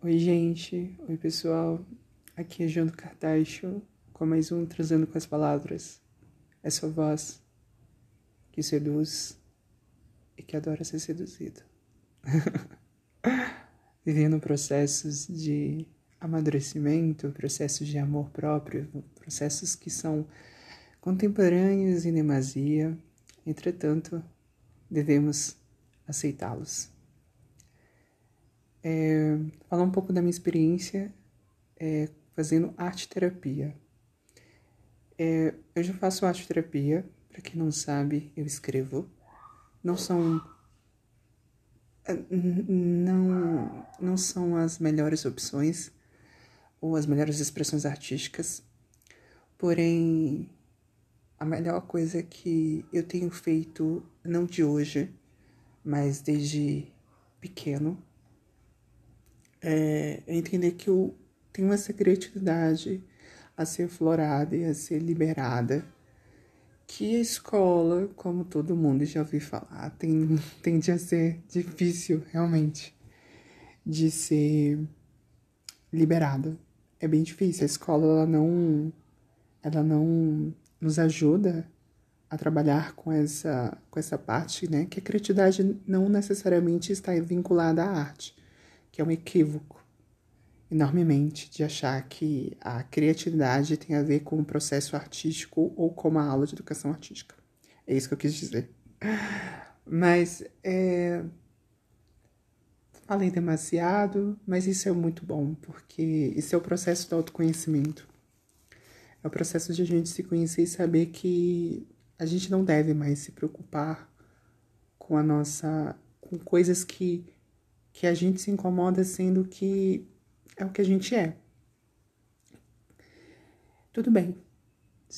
Oi, gente. Oi, pessoal. Aqui é João do Cartacho, com mais um Trazendo com as Palavras. É sua voz que seduz e que adora ser seduzido. Vivendo processos de amadurecimento, processos de amor próprio, processos que são contemporâneos em demasia, entretanto, devemos aceitá-los é, falar um pouco da minha experiência é, fazendo arte terapia. É, eu já faço arte terapia, para quem não sabe, eu escrevo. Não são é, não não são as melhores opções ou as melhores expressões artísticas. Porém, a melhor coisa que eu tenho feito não de hoje, mas desde pequeno, é, é entender que eu tenho essa criatividade a ser florada e a ser liberada. Que a escola, como todo mundo já ouviu falar, tem, tende a ser difícil, realmente, de ser liberada. É bem difícil. A escola, ela não, ela não nos ajuda a trabalhar com essa, com essa parte, né? Que a criatividade não necessariamente está vinculada à arte que é um equívoco enormemente de achar que a criatividade tem a ver com o processo artístico ou com uma aula de educação artística. É isso que eu quis dizer. Mas é... falei demasiado, mas isso é muito bom, porque isso é o processo do autoconhecimento. É o processo de a gente se conhecer e saber que a gente não deve mais se preocupar com a nossa com coisas que que a gente se incomoda sendo que é o que a gente é. Tudo bem.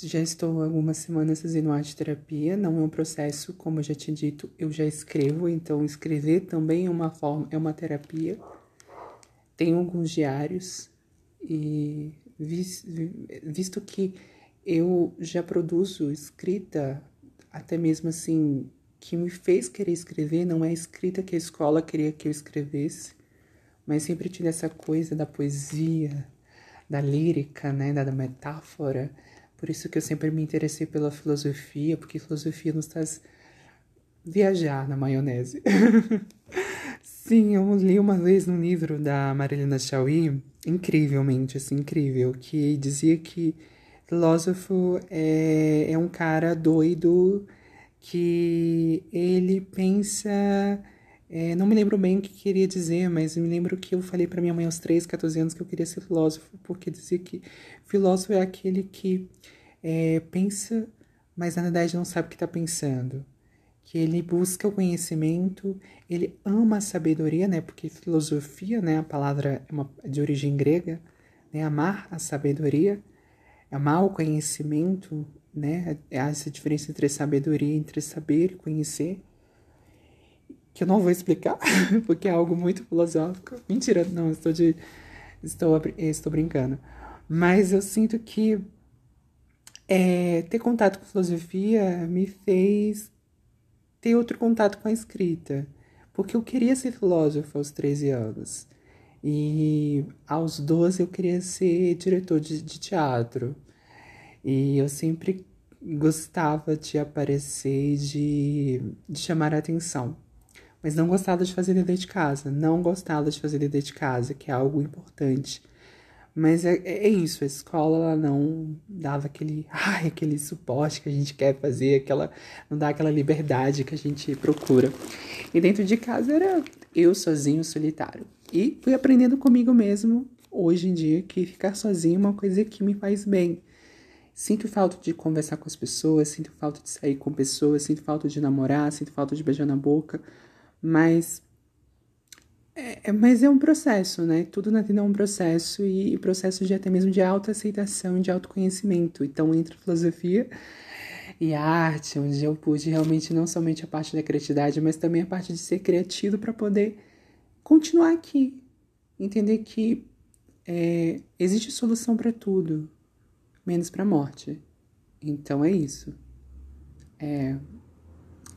Já estou algumas semanas fazendo arte terapia, não é um processo, como eu já tinha dito, eu já escrevo, então escrever também é uma forma, é uma terapia. Tenho alguns diários e visto que eu já produzo escrita, até mesmo assim, que me fez querer escrever não é a escrita que a escola queria que eu escrevesse, mas sempre tive essa coisa da poesia, da lírica, né, da, metáfora. Por isso que eu sempre me interessei pela filosofia, porque filosofia nos faz viajar na maionese. Sim, eu li uma vez num livro da Marilena Chauí, incrivelmente, assim, incrível, que dizia que filósofo é, é um cara doido que ele pensa. É, não me lembro bem o que queria dizer, mas me lembro que eu falei para minha mãe aos 13, 14 anos que eu queria ser filósofo, porque dizia que filósofo é aquele que é, pensa, mas na verdade não sabe o que está pensando. Que ele busca o conhecimento, ele ama a sabedoria, né? Porque filosofia, né? A palavra é uma, de origem grega, né? Amar a sabedoria, amar o conhecimento, né? É essa diferença entre sabedoria, entre saber conhecer, que eu não vou explicar, porque é algo muito filosófico. Mentira, não, estou de estou estou brincando. Mas eu sinto que é, ter contato com filosofia me fez ter outro contato com a escrita, porque eu queria ser filósofo aos 13 anos. E aos 12 eu queria ser diretor de, de teatro. E eu sempre gostava de aparecer e de, de chamar a atenção. Mas não gostava de fazer dever de casa. Não gostava de fazer dever de casa, que é algo importante. Mas é, é isso, a escola ela não dava aquele, ai, aquele suporte que a gente quer fazer, aquela, não dá aquela liberdade que a gente procura. E dentro de casa era eu sozinho, solitário. E fui aprendendo comigo mesmo, hoje em dia, que ficar sozinho é uma coisa que me faz bem. Sinto falta de conversar com as pessoas, sinto falta de sair com pessoas, sinto falta de namorar, sinto falta de beijar na boca, mas é, é mas é um processo, né? Tudo na vida é um processo e, e processo de até mesmo de autoaceitação de autoconhecimento. Então, entre filosofia e arte, onde eu pude realmente não somente a parte da criatividade, mas também a parte de ser criativo para poder continuar aqui, entender que é, existe solução para tudo menos para a morte. Então é isso. É,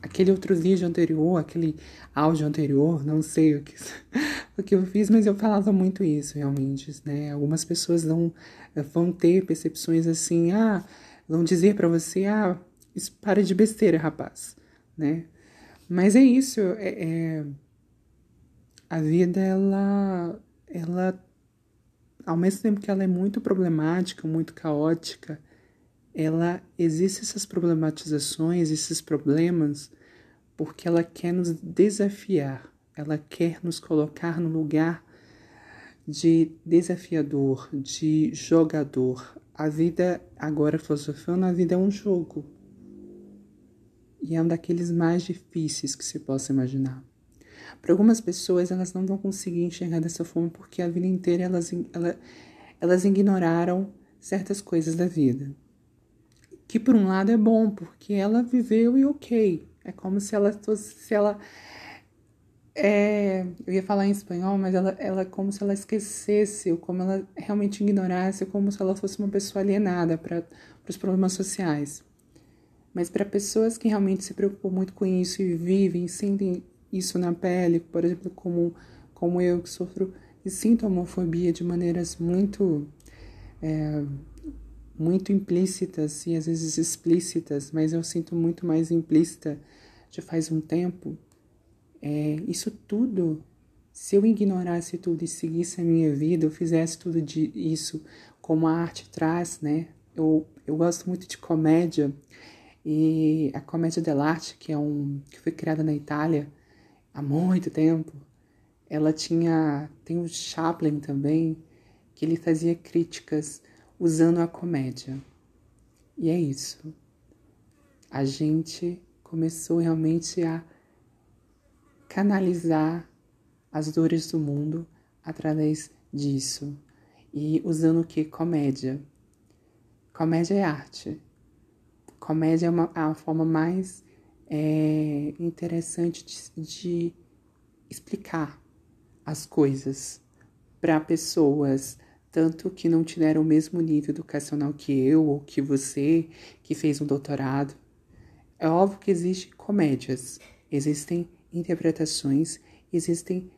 aquele outro vídeo anterior, aquele áudio anterior, não sei o que o que eu fiz, mas eu falava muito isso realmente, né? Algumas pessoas não vão ter percepções assim, ah, vão dizer para você, ah, isso para de besteira, rapaz, né? Mas é isso, é, é, a vida ela, ela, ao mesmo tempo que ela é muito problemática, muito caótica, ela existe essas problematizações, esses problemas, porque ela quer nos desafiar, ela quer nos colocar no lugar de desafiador, de jogador. A vida, agora filosofando, a vida é um jogo. E é um daqueles mais difíceis que se possa imaginar. Para algumas pessoas, elas não vão conseguir enxergar dessa forma porque a vida inteira elas, elas, elas ignoraram certas coisas da vida. Que por um lado é bom, porque ela viveu e ok. É como se ela fosse, se ela é, eu ia falar em espanhol, mas ela, ela como se ela esquecesse, ou como ela realmente ignorasse, como se ela fosse uma pessoa alienada para os problemas sociais. Mas para pessoas que realmente se preocupam muito com isso e vivem, sentem isso na pele, por exemplo, como, como eu que sofro e sinto homofobia de maneiras muito é, muito implícitas e às vezes explícitas, mas eu sinto muito mais implícita já faz um tempo. É, isso tudo, se eu ignorasse tudo e seguisse a minha vida, eu fizesse tudo de isso como a arte traz, né? Eu, eu gosto muito de comédia e a comédia dell'arte, que é um que foi criada na Itália há muito tempo, ela tinha tem o Chaplin também, que ele fazia críticas usando a comédia. E é isso. A gente começou realmente a canalizar as dores do mundo através disso. E usando o que? Comédia. Comédia é arte. Comédia é uma, a forma mais é, interessante de, de explicar as coisas para pessoas tanto que não tiveram o mesmo nível educacional que eu ou que você, que fez um doutorado. É óbvio que existem comédias, existem interpretações, existem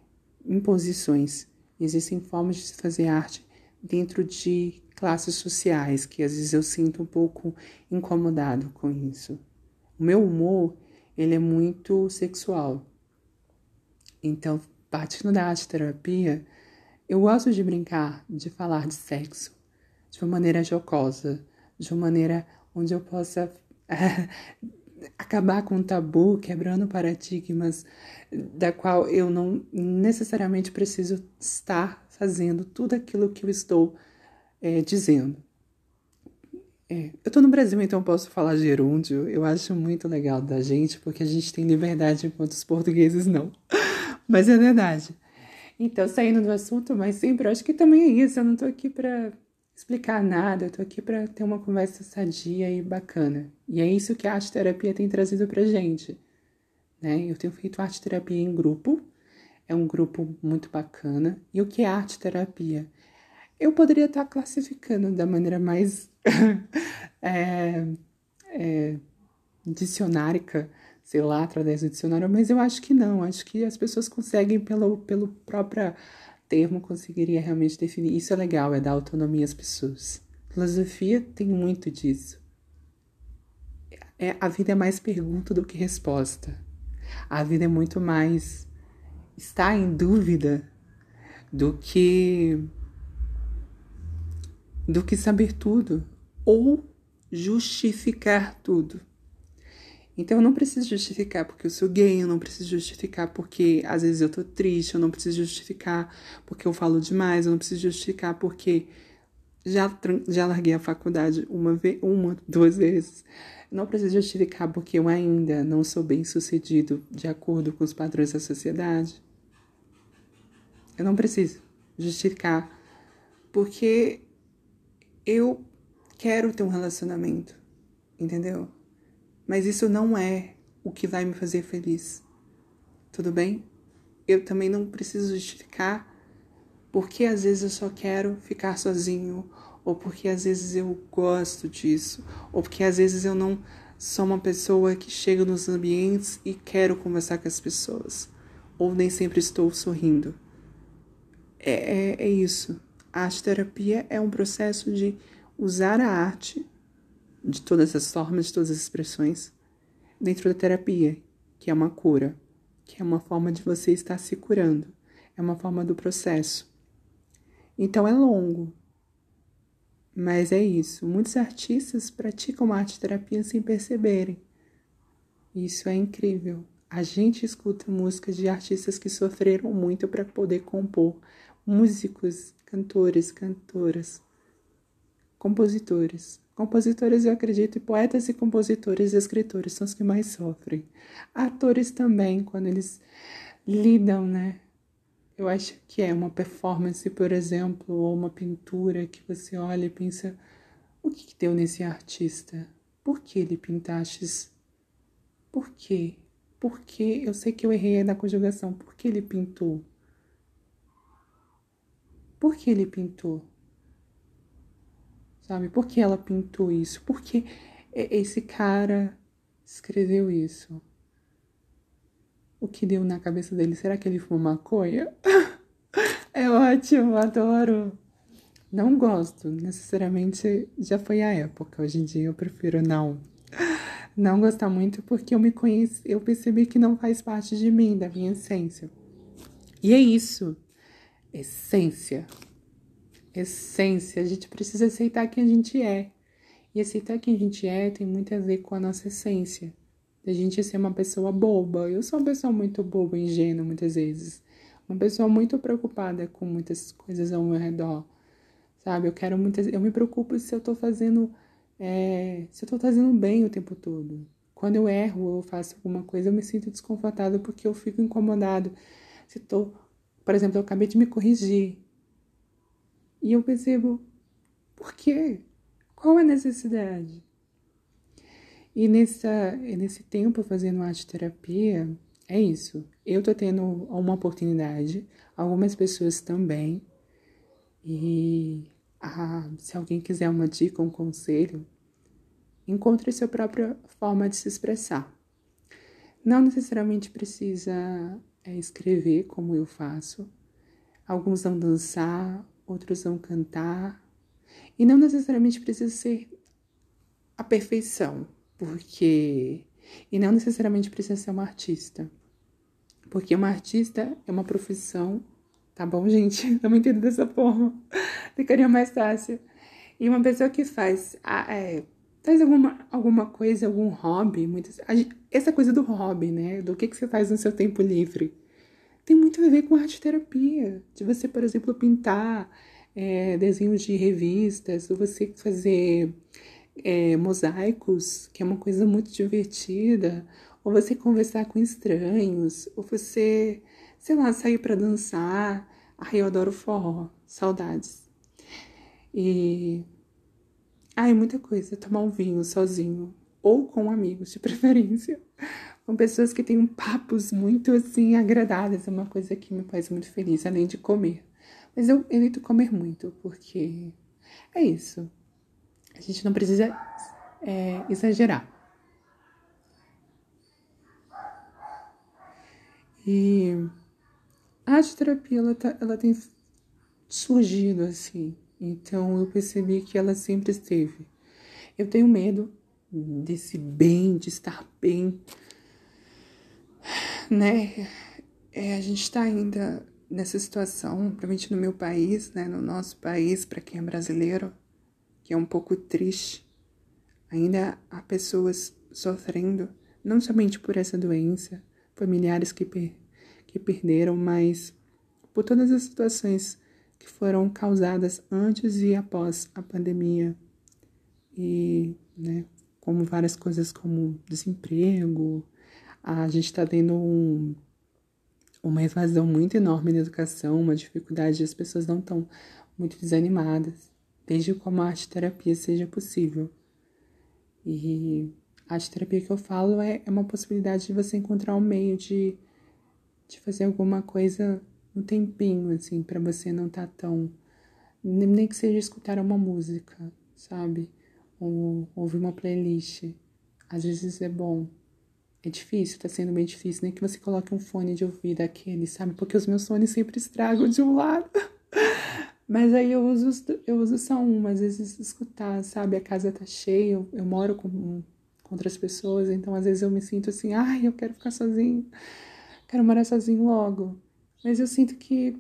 imposições, existem formas de se fazer arte dentro de classes sociais que às vezes eu sinto um pouco incomodado com isso. O meu humor, ele é muito sexual. Então, partindo da arte terapia, eu gosto de brincar, de falar de sexo de uma maneira jocosa, de uma maneira onde eu possa acabar com o tabu, quebrando paradigmas da qual eu não necessariamente preciso estar fazendo tudo aquilo que eu estou é, dizendo. É, eu estou no Brasil, então posso falar gerúndio. Eu acho muito legal da gente, porque a gente tem liberdade enquanto os portugueses não. Mas é verdade. Então, saindo do assunto, mas sempre acho que também é isso. Eu não tô aqui para explicar nada, eu tô aqui para ter uma conversa sadia e bacana. E é isso que a arte terapia tem trazido pra gente. Né? Eu tenho feito arte terapia em grupo, é um grupo muito bacana. E o que é arte terapia? Eu poderia estar classificando da maneira mais é, é, dicionárica sei lá, através do dicionário, mas eu acho que não, acho que as pessoas conseguem, pelo, pelo próprio termo, conseguiria realmente definir. Isso é legal, é dar autonomia às pessoas. Filosofia tem muito disso. É, a vida é mais pergunta do que resposta. A vida é muito mais estar em dúvida do que do que saber tudo ou justificar tudo. Então eu não preciso justificar porque eu sou gay, eu não preciso justificar porque às vezes eu tô triste, eu não preciso justificar porque eu falo demais, eu não preciso justificar porque já, já larguei a faculdade uma, vez, uma, duas vezes. Eu não preciso justificar porque eu ainda não sou bem sucedido de acordo com os padrões da sociedade. Eu não preciso justificar porque eu quero ter um relacionamento, entendeu? Mas isso não é o que vai me fazer feliz. Tudo bem? Eu também não preciso justificar porque às vezes eu só quero ficar sozinho, ou porque às vezes eu gosto disso, ou porque às vezes eu não sou uma pessoa que chega nos ambientes e quero conversar com as pessoas, ou nem sempre estou sorrindo. é, é, é isso. A terapia é um processo de usar a arte de todas as formas, de todas as expressões, dentro da terapia, que é uma cura, que é uma forma de você estar se curando, é uma forma do processo. Então é longo, mas é isso. Muitos artistas praticam arte terapia sem perceberem. Isso é incrível. A gente escuta músicas de artistas que sofreram muito para poder compor, músicos, cantores, cantoras, compositores. Compositores, eu acredito, e poetas e compositores e escritores são os que mais sofrem. Atores também, quando eles lidam, né? Eu acho que é uma performance, por exemplo, ou uma pintura que você olha e pensa: o que, que deu nesse artista? Por que ele pintaste? Por quê? Por que? Eu sei que eu errei na conjugação. Por que ele pintou? Por que ele pintou? Sabe? Por que ela pintou isso? Por que esse cara escreveu isso? O que deu na cabeça dele? Será que ele fumou maconha? é ótimo, adoro. Não gosto, necessariamente já foi a época. Hoje em dia eu prefiro não. Não gostar muito porque eu me conheci, eu percebi que não faz parte de mim, da minha essência. E é isso. Essência essência, a gente precisa aceitar quem a gente é. E aceitar quem a gente é tem muito a ver com a nossa essência. A gente ser uma pessoa boba. Eu sou uma pessoa muito boba, ingênua muitas vezes. Uma pessoa muito preocupada com muitas coisas ao meu redor. Sabe? Eu quero muitas. Eu me preocupo se eu tô fazendo. É, se eu tô fazendo bem o tempo todo. Quando eu erro ou faço alguma coisa, eu me sinto desconfortável porque eu fico incomodado. Se tô. Por exemplo, eu acabei de me corrigir. E eu percebo, por quê? Qual a necessidade? E nessa, nesse tempo fazendo arte terapia, é isso. Eu tô tendo uma oportunidade, algumas pessoas também. E ah, se alguém quiser uma dica, um conselho, encontre sua própria forma de se expressar. Não necessariamente precisa é, escrever como eu faço. Alguns vão dançar, outros vão cantar. E não necessariamente precisa ser a perfeição, porque. E não necessariamente precisa ser uma artista. Porque uma artista é uma profissão. Tá bom, gente? Não me entendo dessa forma. Ficaria mais fácil. E uma pessoa que faz. É, faz alguma, alguma coisa, algum hobby. Muitas, essa coisa do hobby, né? Do que, que você faz no seu tempo livre tem muito a ver com arte terapia. De você, por exemplo, pintar é, desenhos de revistas, ou você fazer é, mosaicos, que é uma coisa muito divertida, ou você conversar com estranhos, ou você, sei lá, sair para dançar. Ai, eu adoro forró, saudades. E. Ai, muita coisa. Tomar um vinho sozinho, ou com amigos, de preferência com pessoas que têm papos muito assim agradáveis, é uma coisa que me faz muito feliz, além de comer. Mas eu evito comer muito, porque é isso. A gente não precisa é, exagerar. E a terapia ela, tá, ela tem surgido assim, então eu percebi que ela sempre esteve. Eu tenho medo desse bem, de estar bem, né? É, a gente está ainda nessa situação, principalmente no meu país, né? No nosso país, para quem é brasileiro, que é um pouco triste. Ainda há pessoas sofrendo, não somente por essa doença, familiares que, per que perderam, mas por todas as situações que foram causadas antes e após a pandemia. E, né, como várias coisas como desemprego, a gente está tendo um, uma evasão muito enorme na educação, uma dificuldade, as pessoas não estão muito desanimadas, desde como a arte terapia seja possível. E a arte terapia que eu falo é, é uma possibilidade de você encontrar um meio de, de fazer alguma coisa um tempinho, assim, para você não estar tá tão. Nem que seja escutar uma música, sabe? Ou ouvir uma playlist. Às vezes é bom. É difícil, tá sendo bem difícil, nem que você coloque um fone de ouvido aquele, sabe? Porque os meus fones sempre estragam de um lado. Mas aí eu uso, eu uso só uma, às vezes escutar, sabe? A casa tá cheia, eu, eu moro com, com outras pessoas, então às vezes eu me sinto assim, ai, eu quero ficar sozinho, quero morar sozinho logo. Mas eu sinto que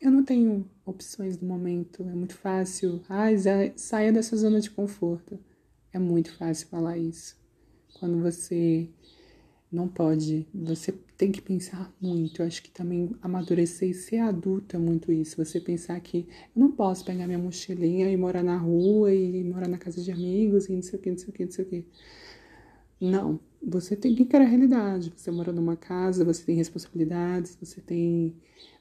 eu não tenho opções no momento, é muito fácil. Ai, saia dessa zona de conforto. É muito fácil falar isso. Quando você não pode, você tem que pensar muito. Eu acho que também amadurecer e ser adulto é muito isso. Você pensar que eu não posso pegar minha mochilinha e morar na rua e morar na casa de amigos e não sei o que, não sei o que, não sei o que. Não, você tem que encarar a realidade. Você mora numa casa, você tem responsabilidades, você tem.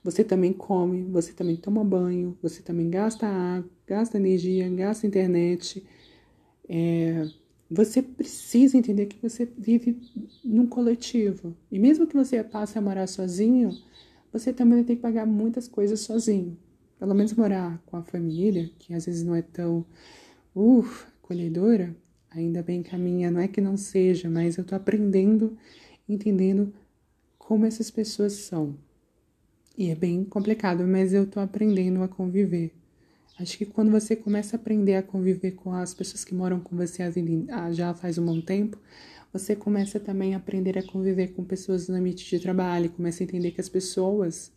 Você também come, você também toma banho, você também gasta água, gasta energia, gasta internet. É, você precisa entender que você vive num coletivo. E mesmo que você passe a morar sozinho, você também tem que pagar muitas coisas sozinho. Pelo menos morar com a família, que às vezes não é tão uh, acolhedora, ainda bem que a minha não é que não seja, mas eu tô aprendendo, entendendo como essas pessoas são. E é bem complicado, mas eu tô aprendendo a conviver. Acho que quando você começa a aprender a conviver com as pessoas que moram com você já faz um bom tempo, você começa também a aprender a conviver com pessoas no ambiente de trabalho, começa a entender que as pessoas,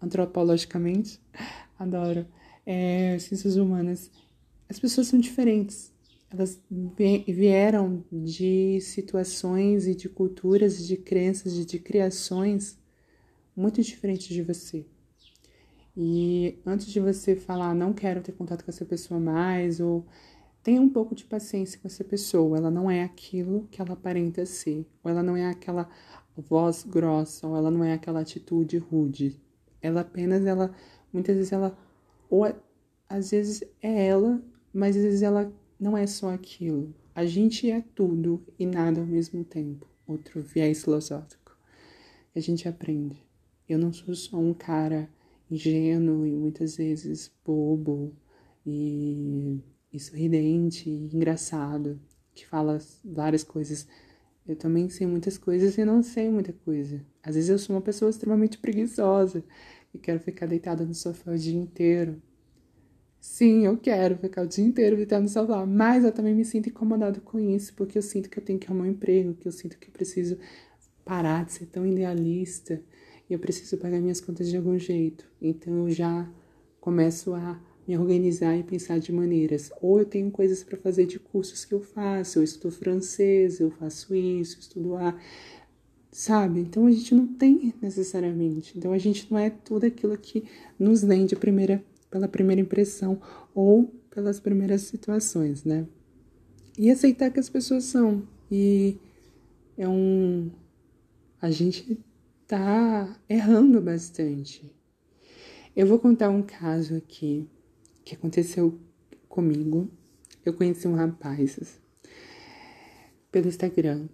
antropologicamente, adoro, é, ciências humanas, as pessoas são diferentes. Elas vieram de situações e de culturas, de crenças, e de criações muito diferentes de você. E antes de você falar, não quero ter contato com essa pessoa mais, ou tenha um pouco de paciência com essa pessoa. Ela não é aquilo que ela aparenta ser, ou ela não é aquela voz grossa, ou ela não é aquela atitude rude. Ela apenas, ela, muitas vezes ela, ou às vezes é ela, mas às vezes ela não é só aquilo. A gente é tudo e nada ao mesmo tempo. Outro viés filosófico. A gente aprende. Eu não sou só um cara ingênuo e muitas vezes bobo e, e sorridente e engraçado, que fala várias coisas. Eu também sei muitas coisas e não sei muita coisa. Às vezes eu sou uma pessoa extremamente preguiçosa e quero ficar deitada no sofá o dia inteiro. Sim, eu quero ficar o dia inteiro deitada no sofá, mas eu também me sinto incomodado com isso, porque eu sinto que eu tenho que arrumar um emprego, que eu sinto que eu preciso parar de ser tão idealista eu preciso pagar minhas contas de algum jeito. Então eu já começo a me organizar e pensar de maneiras. Ou eu tenho coisas para fazer de cursos que eu faço, eu estudo francês, eu faço isso, estudo a. Sabe? Então a gente não tem necessariamente. Então a gente não é tudo aquilo que nos vende primeira, pela primeira impressão ou pelas primeiras situações, né? E aceitar que as pessoas são. E é um. A gente tá errando bastante. Eu vou contar um caso aqui que aconteceu comigo. Eu conheci um rapaz pelo Instagram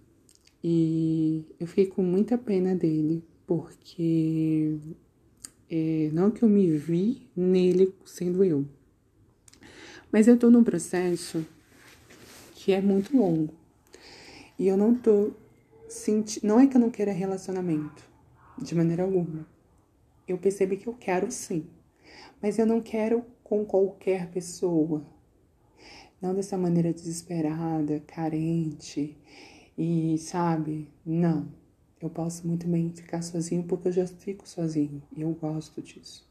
e eu fiquei com muita pena dele porque é, não que eu me vi nele sendo eu, mas eu tô num processo que é muito longo e eu não tô sentindo. Não é que eu não queira relacionamento, de maneira alguma. Eu percebi que eu quero sim, mas eu não quero com qualquer pessoa. Não dessa maneira desesperada, carente e, sabe? Não. Eu posso muito bem ficar sozinho porque eu já fico sozinho e eu gosto disso.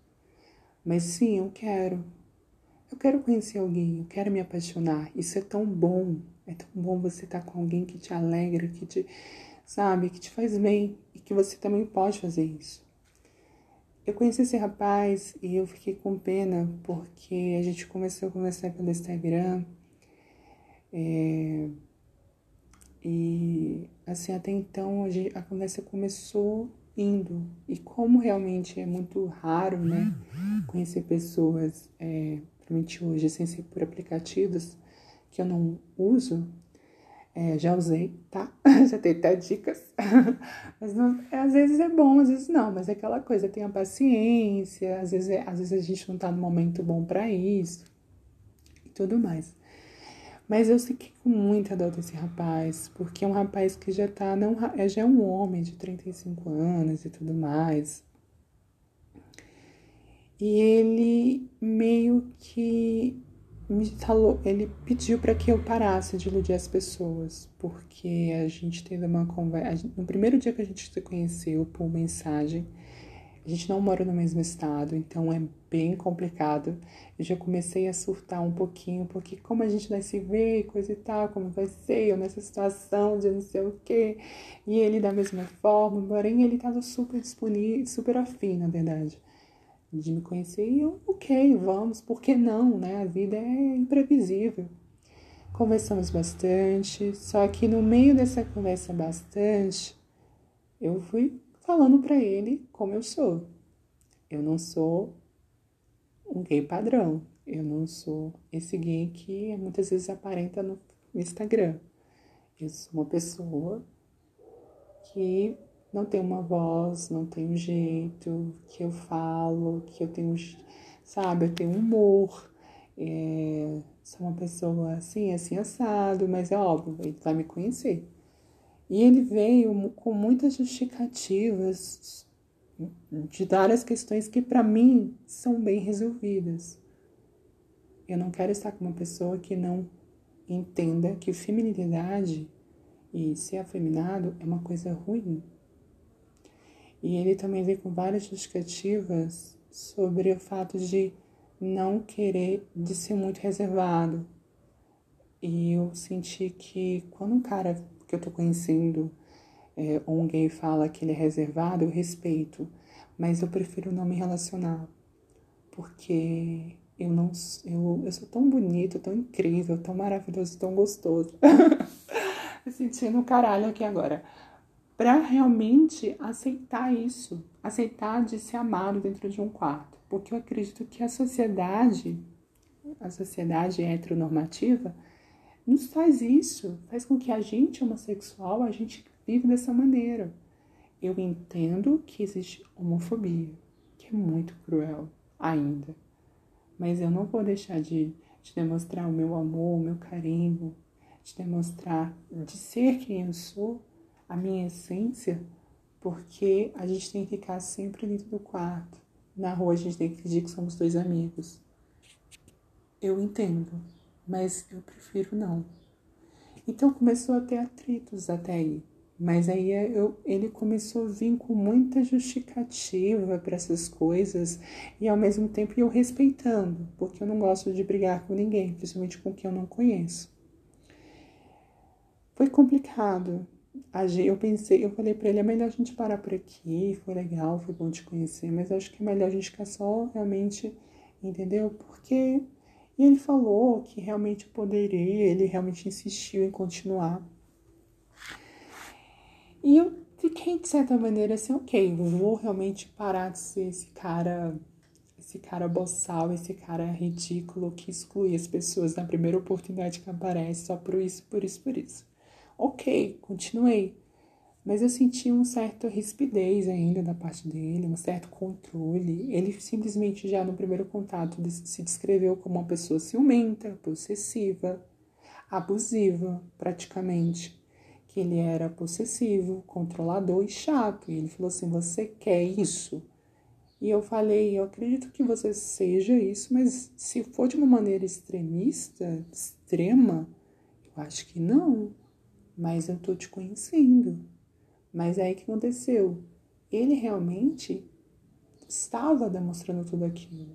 Mas sim, eu quero. Eu quero conhecer alguém, eu quero me apaixonar. Isso é tão bom. É tão bom você estar com alguém que te alegra, que te sabe? Que te faz bem e que você também pode fazer isso. Eu conheci esse rapaz e eu fiquei com pena porque a gente começou a conversar pelo Instagram. É, e assim, até então a, gente, a conversa começou indo. E como realmente é muito raro, né? Conhecer pessoas, é, principalmente hoje, sem ser por aplicativos que eu não uso, é, já usei, tá? já tem até dicas. mas não, às vezes é bom, às vezes não. Mas é aquela coisa, tenha paciência. Às vezes, é, às vezes a gente não tá no momento bom para isso. E tudo mais. Mas eu fiquei com muita dor desse rapaz. Porque é um rapaz que já tá... Não, é, já é um homem de 35 anos e tudo mais. E ele meio que me falou, ele pediu para que eu parasse de iludir as pessoas, porque a gente teve uma conversa. No primeiro dia que a gente se conheceu por mensagem, a gente não mora no mesmo estado, então é bem complicado. Eu já comecei a surtar um pouquinho, porque como a gente vai se ver, coisa e tal, como vai ser, eu nessa situação de não sei o quê, e ele da mesma forma, porém ele estava super disponível, super afim, na verdade, de me conhecer. E eu, ok, vamos, por que não, né? A vida é imprevisível. Conversamos bastante, só que no meio dessa conversa bastante, eu fui falando para ele como eu sou. Eu não sou um gay padrão. Eu não sou esse gay que muitas vezes aparenta no Instagram. Eu sou uma pessoa que não tem uma voz, não tem um jeito, que eu falo, que eu tenho, sabe, eu tenho humor. É, sou uma pessoa assim, assim, assado, mas é óbvio, ele vai me conhecer. E ele veio com muitas justificativas de várias questões que para mim são bem resolvidas. Eu não quero estar com uma pessoa que não entenda que feminilidade e ser afeminado é uma coisa ruim. E ele também veio com várias justificativas sobre o fato de não querer, de ser muito reservado. E eu senti que quando um cara que eu tô conhecendo, é, ou um gay fala que ele é reservado, eu respeito, mas eu prefiro não me relacionar, porque eu não eu, eu sou tão bonito, tão incrível, tão maravilhoso, tão gostoso. Sentindo o caralho aqui agora. Pra realmente aceitar isso, aceitar de ser amado dentro de um quarto. Porque eu acredito que a sociedade, a sociedade heteronormativa, nos faz isso, faz com que a gente homossexual, a gente vive dessa maneira. Eu entendo que existe homofobia, que é muito cruel ainda, mas eu não vou deixar de, de demonstrar o meu amor, o meu carinho, de demonstrar, de ser quem eu sou, a minha essência, porque a gente tem que ficar sempre dentro do quarto. Na rua a gente tem que fingir que somos dois amigos. Eu entendo mas eu prefiro não. Então começou a ter atritos até aí. Mas aí eu, ele começou a vir com muita justificativa para essas coisas e ao mesmo tempo eu respeitando, porque eu não gosto de brigar com ninguém, principalmente com quem eu não conheço. Foi complicado. Eu pensei, eu falei para ele, é melhor a gente parar por aqui, foi legal, foi bom te conhecer, mas acho que é melhor a gente ficar só realmente, entendeu? Porque e ele falou que realmente poderia, ele realmente insistiu em continuar. E eu fiquei, de certa maneira, assim, ok, vou realmente parar de ser esse cara, esse cara boçal, esse cara ridículo que exclui as pessoas na primeira oportunidade que aparece só por isso, por isso, por isso. Ok, continuei mas eu senti um certo rispidez ainda da parte dele, um certo controle. Ele simplesmente já no primeiro contato se descreveu como uma pessoa ciumenta, possessiva, abusiva, praticamente. Que ele era possessivo, controlador e chato. E ele falou assim: Você quer isso? E eu falei: Eu acredito que você seja isso, mas se for de uma maneira extremista, extrema, eu acho que não. Mas eu tô te conhecendo. Mas aí que aconteceu? Ele realmente estava demonstrando tudo aquilo.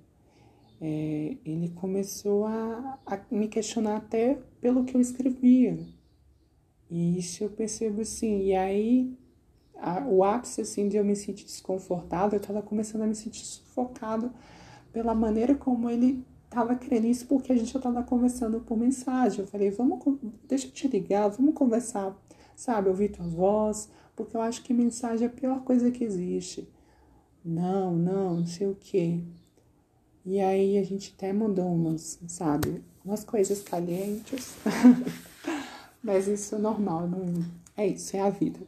É, ele começou a, a, me questionar até pelo que eu escrevia. E isso eu percebo assim. E aí, a, o ápice assim, de eu me sentir desconfortável, eu estava começando a me sentir sufocado pela maneira como ele estava querendo isso, porque a gente já estava conversando por mensagem. Eu falei, vamos, deixa eu te ligar, vamos conversar, sabe? Ouvir tua voz, porque eu acho que mensagem é a pior coisa que existe. Não, não, não sei o quê. E aí a gente até mandou umas, sabe, umas coisas calientes. mas isso é normal, não é isso, é a vida.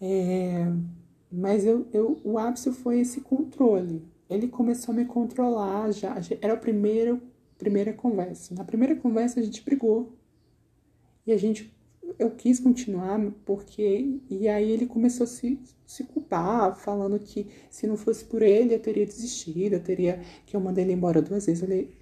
É, mas eu, eu, o ápice foi esse controle. Ele começou a me controlar já. Era a primeira, primeira conversa. Na primeira conversa a gente brigou. E a gente eu quis continuar porque. E aí ele começou a se, se culpar, falando que se não fosse por ele eu teria desistido, eu teria. que eu mandei ele embora duas vezes, ele,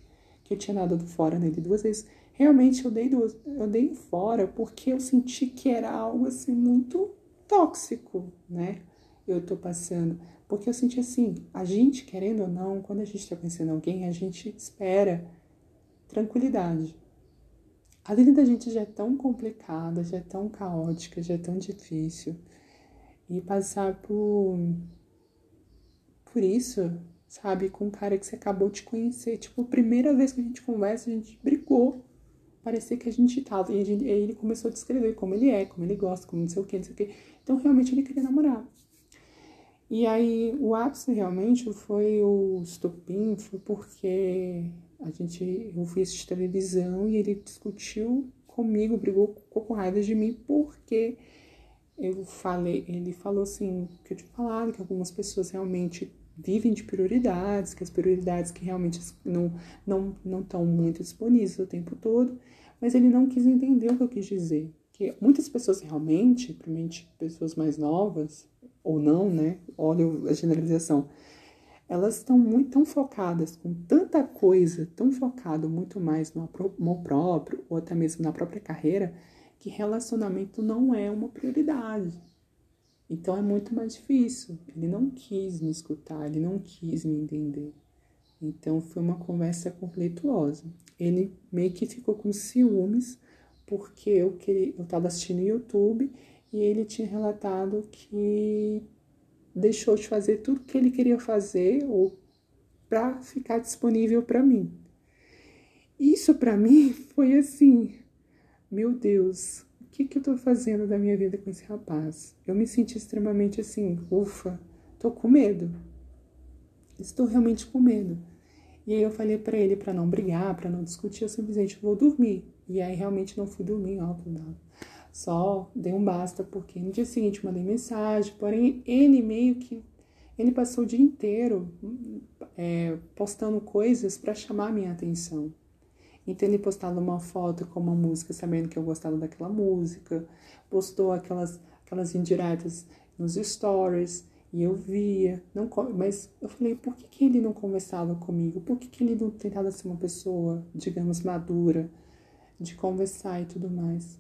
que eu tinha dado fora nele duas vezes. Realmente eu dei duas, eu dei fora porque eu senti que era algo assim muito tóxico, né? Eu tô passando. Porque eu senti assim, a gente, querendo ou não, quando a gente tá conhecendo alguém, a gente espera tranquilidade. A vida da gente já é tão complicada, já é tão caótica, já é tão difícil. E passar por, por isso, sabe, com um cara que você acabou de conhecer. Tipo, a primeira vez que a gente conversa, a gente brigou. Parecia que a gente tava. E, ele começou a descrever como ele é, como ele gosta, como não sei o que, não sei o que. Então, realmente, ele queria namorar. E aí, o ápice realmente foi o estopim, foi porque a gente, eu assistir televisão e ele discutiu comigo, brigou, com raiva de mim porque eu falei, ele falou assim, que eu tinha falado que algumas pessoas realmente vivem de prioridades, que as prioridades que realmente não não não estão muito disponíveis o tempo todo, mas ele não quis entender o que eu quis dizer, que muitas pessoas realmente, principalmente pessoas mais novas ou não, né? Olha a generalização elas estão muito tão focadas com tanta coisa, tão focado muito mais no amor próprio ou até mesmo na própria carreira, que relacionamento não é uma prioridade. Então é muito mais difícil. Ele não quis me escutar, ele não quis me entender. Então foi uma conversa conflituosa. Ele meio que ficou com ciúmes porque eu queria, eu estava assistindo YouTube e ele tinha relatado que deixou de fazer tudo que ele queria fazer ou para ficar disponível para mim. Isso para mim foi assim, meu Deus, o que, que eu tô fazendo da minha vida com esse rapaz? Eu me senti extremamente assim, ufa, tô com medo. Estou realmente com medo. E aí eu falei para ele para não brigar, para não discutir, eu simplesmente vou dormir. E aí realmente não fui dormir não. Só dei um basta, porque no dia seguinte mandei mensagem, porém ele meio que. Ele passou o dia inteiro é, postando coisas para chamar minha atenção. Então ele postava uma foto com uma música, sabendo que eu gostava daquela música, postou aquelas, aquelas indiretas nos stories, e eu via, não, mas eu falei, por que, que ele não conversava comigo? Por que, que ele não tentava ser uma pessoa, digamos, madura, de conversar e tudo mais?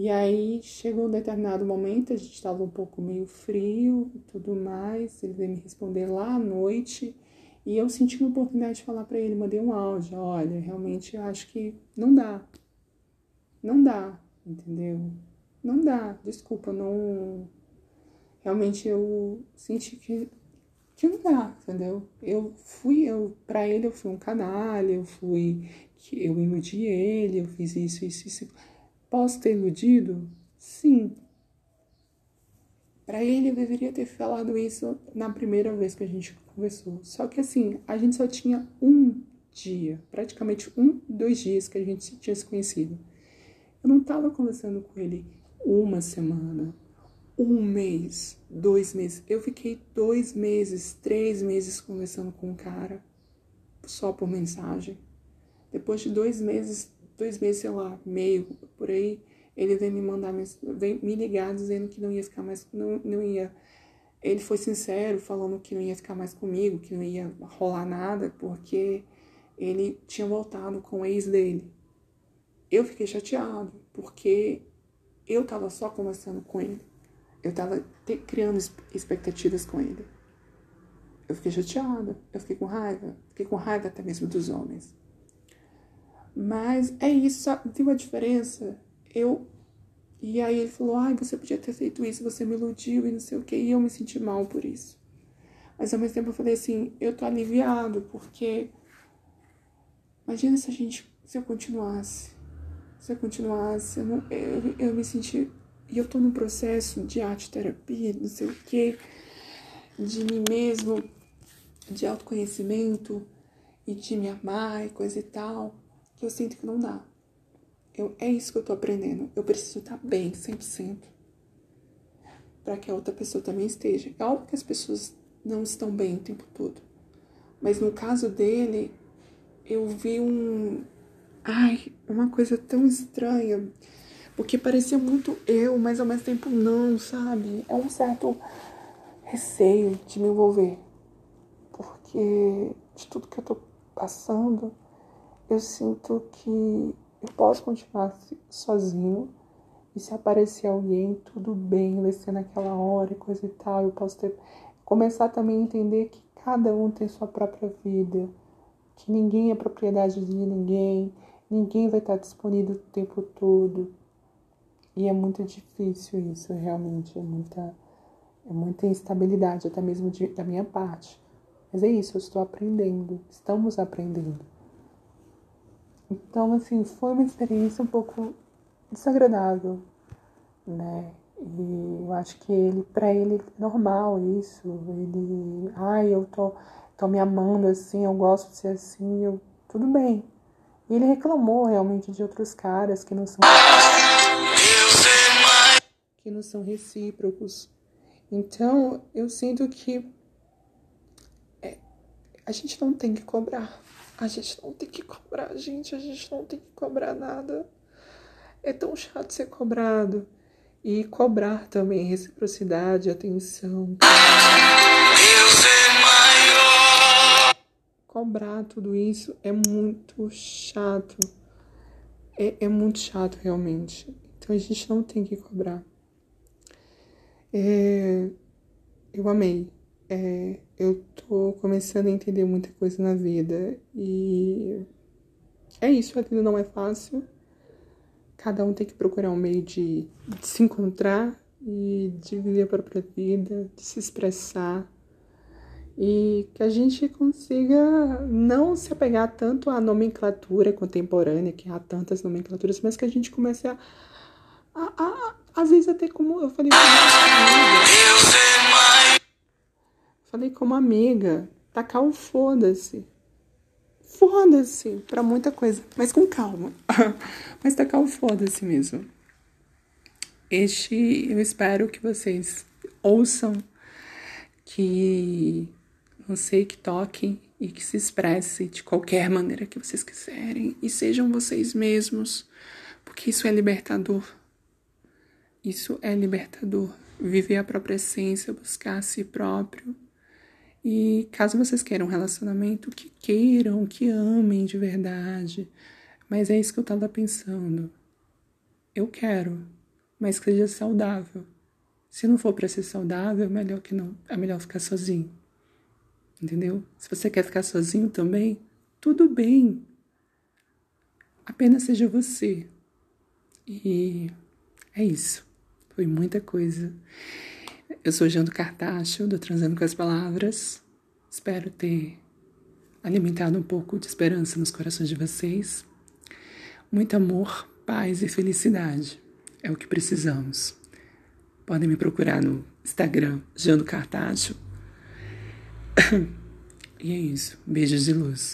E aí chegou um determinado momento, a gente estava um pouco meio frio e tudo mais. Ele veio me responder lá à noite e eu senti uma oportunidade de falar para ele, mandei um áudio, olha, realmente eu acho que não dá. Não dá, entendeu? Não dá, desculpa, não realmente eu senti que que não dá, entendeu? Eu fui, eu para ele eu fui um canalha, eu fui eu iludi ele, eu fiz isso, isso, isso. Posso ter iludido? Sim. Para ele, eu deveria ter falado isso na primeira vez que a gente conversou. Só que assim, a gente só tinha um dia, praticamente um, dois dias que a gente tinha se conhecido. Eu não estava conversando com ele uma semana, um mês, dois meses. Eu fiquei dois meses, três meses conversando com o cara, só por mensagem. Depois de dois meses, dois meses, sei lá, meio, por aí, ele veio me mandar, veio me ligar dizendo que não ia ficar mais, não, não ia. Ele foi sincero, falando que não ia ficar mais comigo, que não ia rolar nada, porque ele tinha voltado com o ex dele. Eu fiquei chateado, porque eu tava só conversando com ele. Eu tava te, criando expectativas com ele. Eu fiquei chateada, eu fiquei com raiva, fiquei com raiva até mesmo dos homens. Mas é isso, viu a diferença? Eu. E aí ele falou: ai, você podia ter feito isso, você me iludiu e não sei o que. E eu me senti mal por isso. Mas ao mesmo tempo eu falei assim: eu tô aliviado, porque. Imagina se a gente. Se eu continuasse. Se eu continuasse, eu, não, eu, eu me senti. E eu tô num processo de arte terapia, não sei o que, de mim mesmo, de autoconhecimento e de me amar e coisa e tal que eu sinto que não dá. Eu, é isso que eu tô aprendendo. Eu preciso estar tá bem 100% para que a outra pessoa também esteja. É óbvio que as pessoas não estão bem o tempo todo. Mas no caso dele, eu vi um. Ai, uma coisa tão estranha. Porque parecia muito eu, mas ao mesmo tempo não, sabe? É um certo receio de me envolver. Porque de tudo que eu tô passando, eu sinto que eu posso continuar sozinho. E se aparecer alguém, tudo bem, vai ser naquela hora e coisa e tal. Eu posso ter. Começar também a entender que cada um tem sua própria vida. Que ninguém é propriedade de ninguém. Ninguém vai estar disponível o tempo todo. E é muito difícil isso, realmente. É muita, é muita instabilidade, até mesmo de, da minha parte. Mas é isso, eu estou aprendendo. Estamos aprendendo. Então, assim, foi uma experiência um pouco desagradável, né? E eu acho que ele, para ele, é normal isso. Ele, ai, eu tô, tô me amando assim, eu gosto de ser assim, eu, tudo bem. E ele reclamou realmente de outros caras que não são que não são recíprocos. Então, eu sinto que é, a gente não tem que cobrar. A gente não tem que cobrar, gente. A gente não tem que cobrar nada. É tão chato ser cobrado. E cobrar também reciprocidade, atenção. Cobrar tudo isso é muito chato. É, é muito chato, realmente. Então a gente não tem que cobrar. É, eu amei é, eu tô começando a entender muita coisa na vida e é isso, a vida não é fácil. Cada um tem que procurar um meio de, de se encontrar e de viver a própria vida, de se expressar e que a gente consiga não se apegar tanto à nomenclatura contemporânea, que há tantas nomenclaturas, mas que a gente comece a, a, a às vezes até como eu falei. Falei como amiga, tacar o foda-se. Foda-se pra muita coisa, mas com calma. mas tacar o foda-se mesmo. Este, eu espero que vocês ouçam, que não sei, que toquem e que se expresse de qualquer maneira que vocês quiserem e sejam vocês mesmos, porque isso é libertador. Isso é libertador. Viver a própria essência, buscar a si próprio e caso vocês queiram um relacionamento, que queiram, que amem de verdade. Mas é isso que eu tava pensando. Eu quero, mas que seja saudável. Se não for para ser saudável, é melhor que não, é melhor ficar sozinho. Entendeu? Se você quer ficar sozinho também, tudo bem. Apenas seja você. E é isso. Foi muita coisa. Eu sou Jando Cartacho, do Transando com as Palavras. Espero ter alimentado um pouco de esperança nos corações de vocês. Muito amor, paz e felicidade é o que precisamos. Podem me procurar no Instagram, Jando Cartacho. E é isso. Beijos de luz.